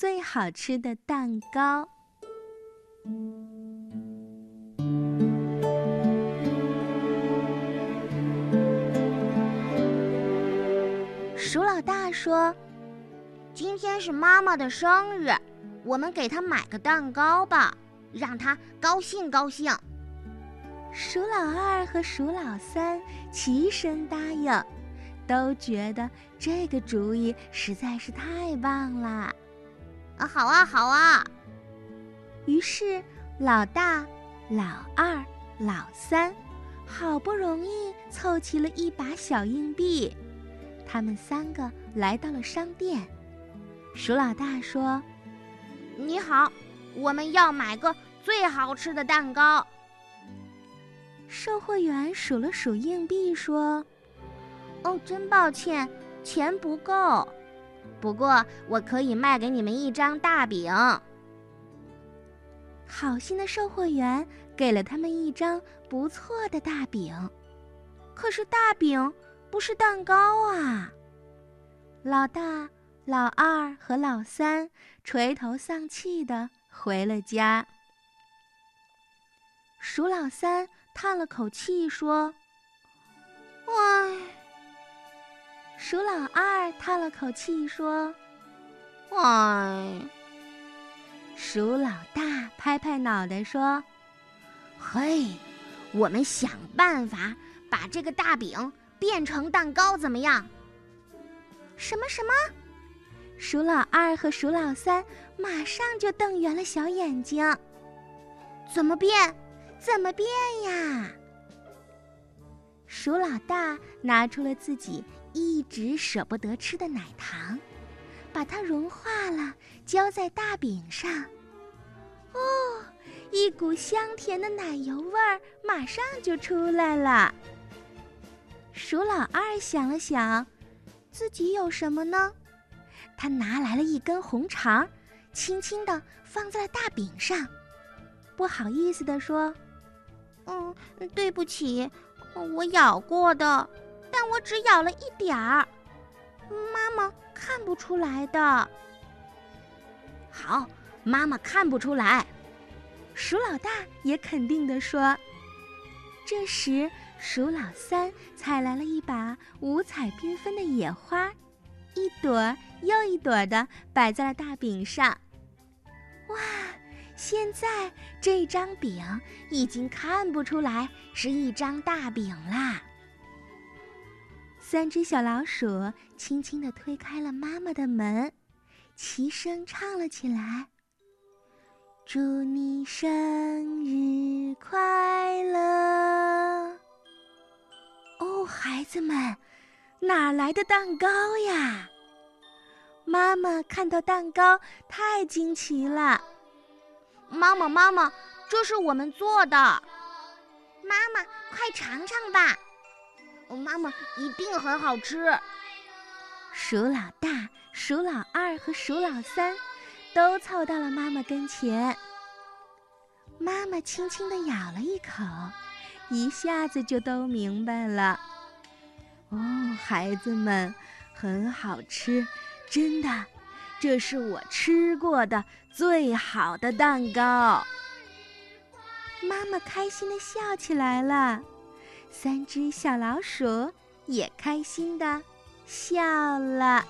最好吃的蛋糕。鼠老大说：“今天是妈妈的生日，我们给她买个蛋糕吧，让她高兴高兴。”鼠老二和鼠老三齐声答应，都觉得这个主意实在是太棒了。啊，好啊，好啊！于是老大、老二、老三好不容易凑齐了一把小硬币，他们三个来到了商店。鼠老大说：“你好，我们要买个最好吃的蛋糕。”售货员数了数硬币，说：“哦，真抱歉，钱不够。不过我可以卖给你们一张大饼。”好心的售货员给了他们一张不错的大饼，可是大饼不是蛋糕啊！老大、老二和老三垂头丧气的回了家。鼠老三。叹了口气说：“唉。”鼠老二叹了口气说：“唉。”鼠老大拍拍脑袋说：“嘿，我们想办法把这个大饼变成蛋糕，怎么样？”什么什么？鼠老二和鼠老三马上就瞪圆了小眼睛。怎么变？怎么变呀？鼠老大拿出了自己一直舍不得吃的奶糖，把它融化了，浇在大饼上。哦，一股香甜的奶油味儿马上就出来了。鼠老二想了想，自己有什么呢？他拿来了一根红肠，轻轻地放在了大饼上，不好意思地说。嗯，对不起，我咬过的，但我只咬了一点儿，妈妈看不出来的。好，妈妈看不出来。鼠老大也肯定地说。这时，鼠老三采来了一把五彩缤纷的野花，一朵又一朵的摆在了大饼上。哇！现在这张饼已经看不出来是一张大饼啦。三只小老鼠轻轻地推开了妈妈的门，齐声唱了起来：“祝你生日快乐！”哦，孩子们，哪来的蛋糕呀？妈妈看到蛋糕，太惊奇了。妈妈，妈妈，这是我们做的。妈妈，快尝尝吧。妈妈，一定很好吃。鼠老大、鼠老二和鼠老三都凑到了妈妈跟前。妈妈轻轻地咬了一口，一下子就都明白了。哦，孩子们，很好吃，真的。这是我吃过的最好的蛋糕。妈妈开心的笑起来了，三只小老鼠也开心的笑了。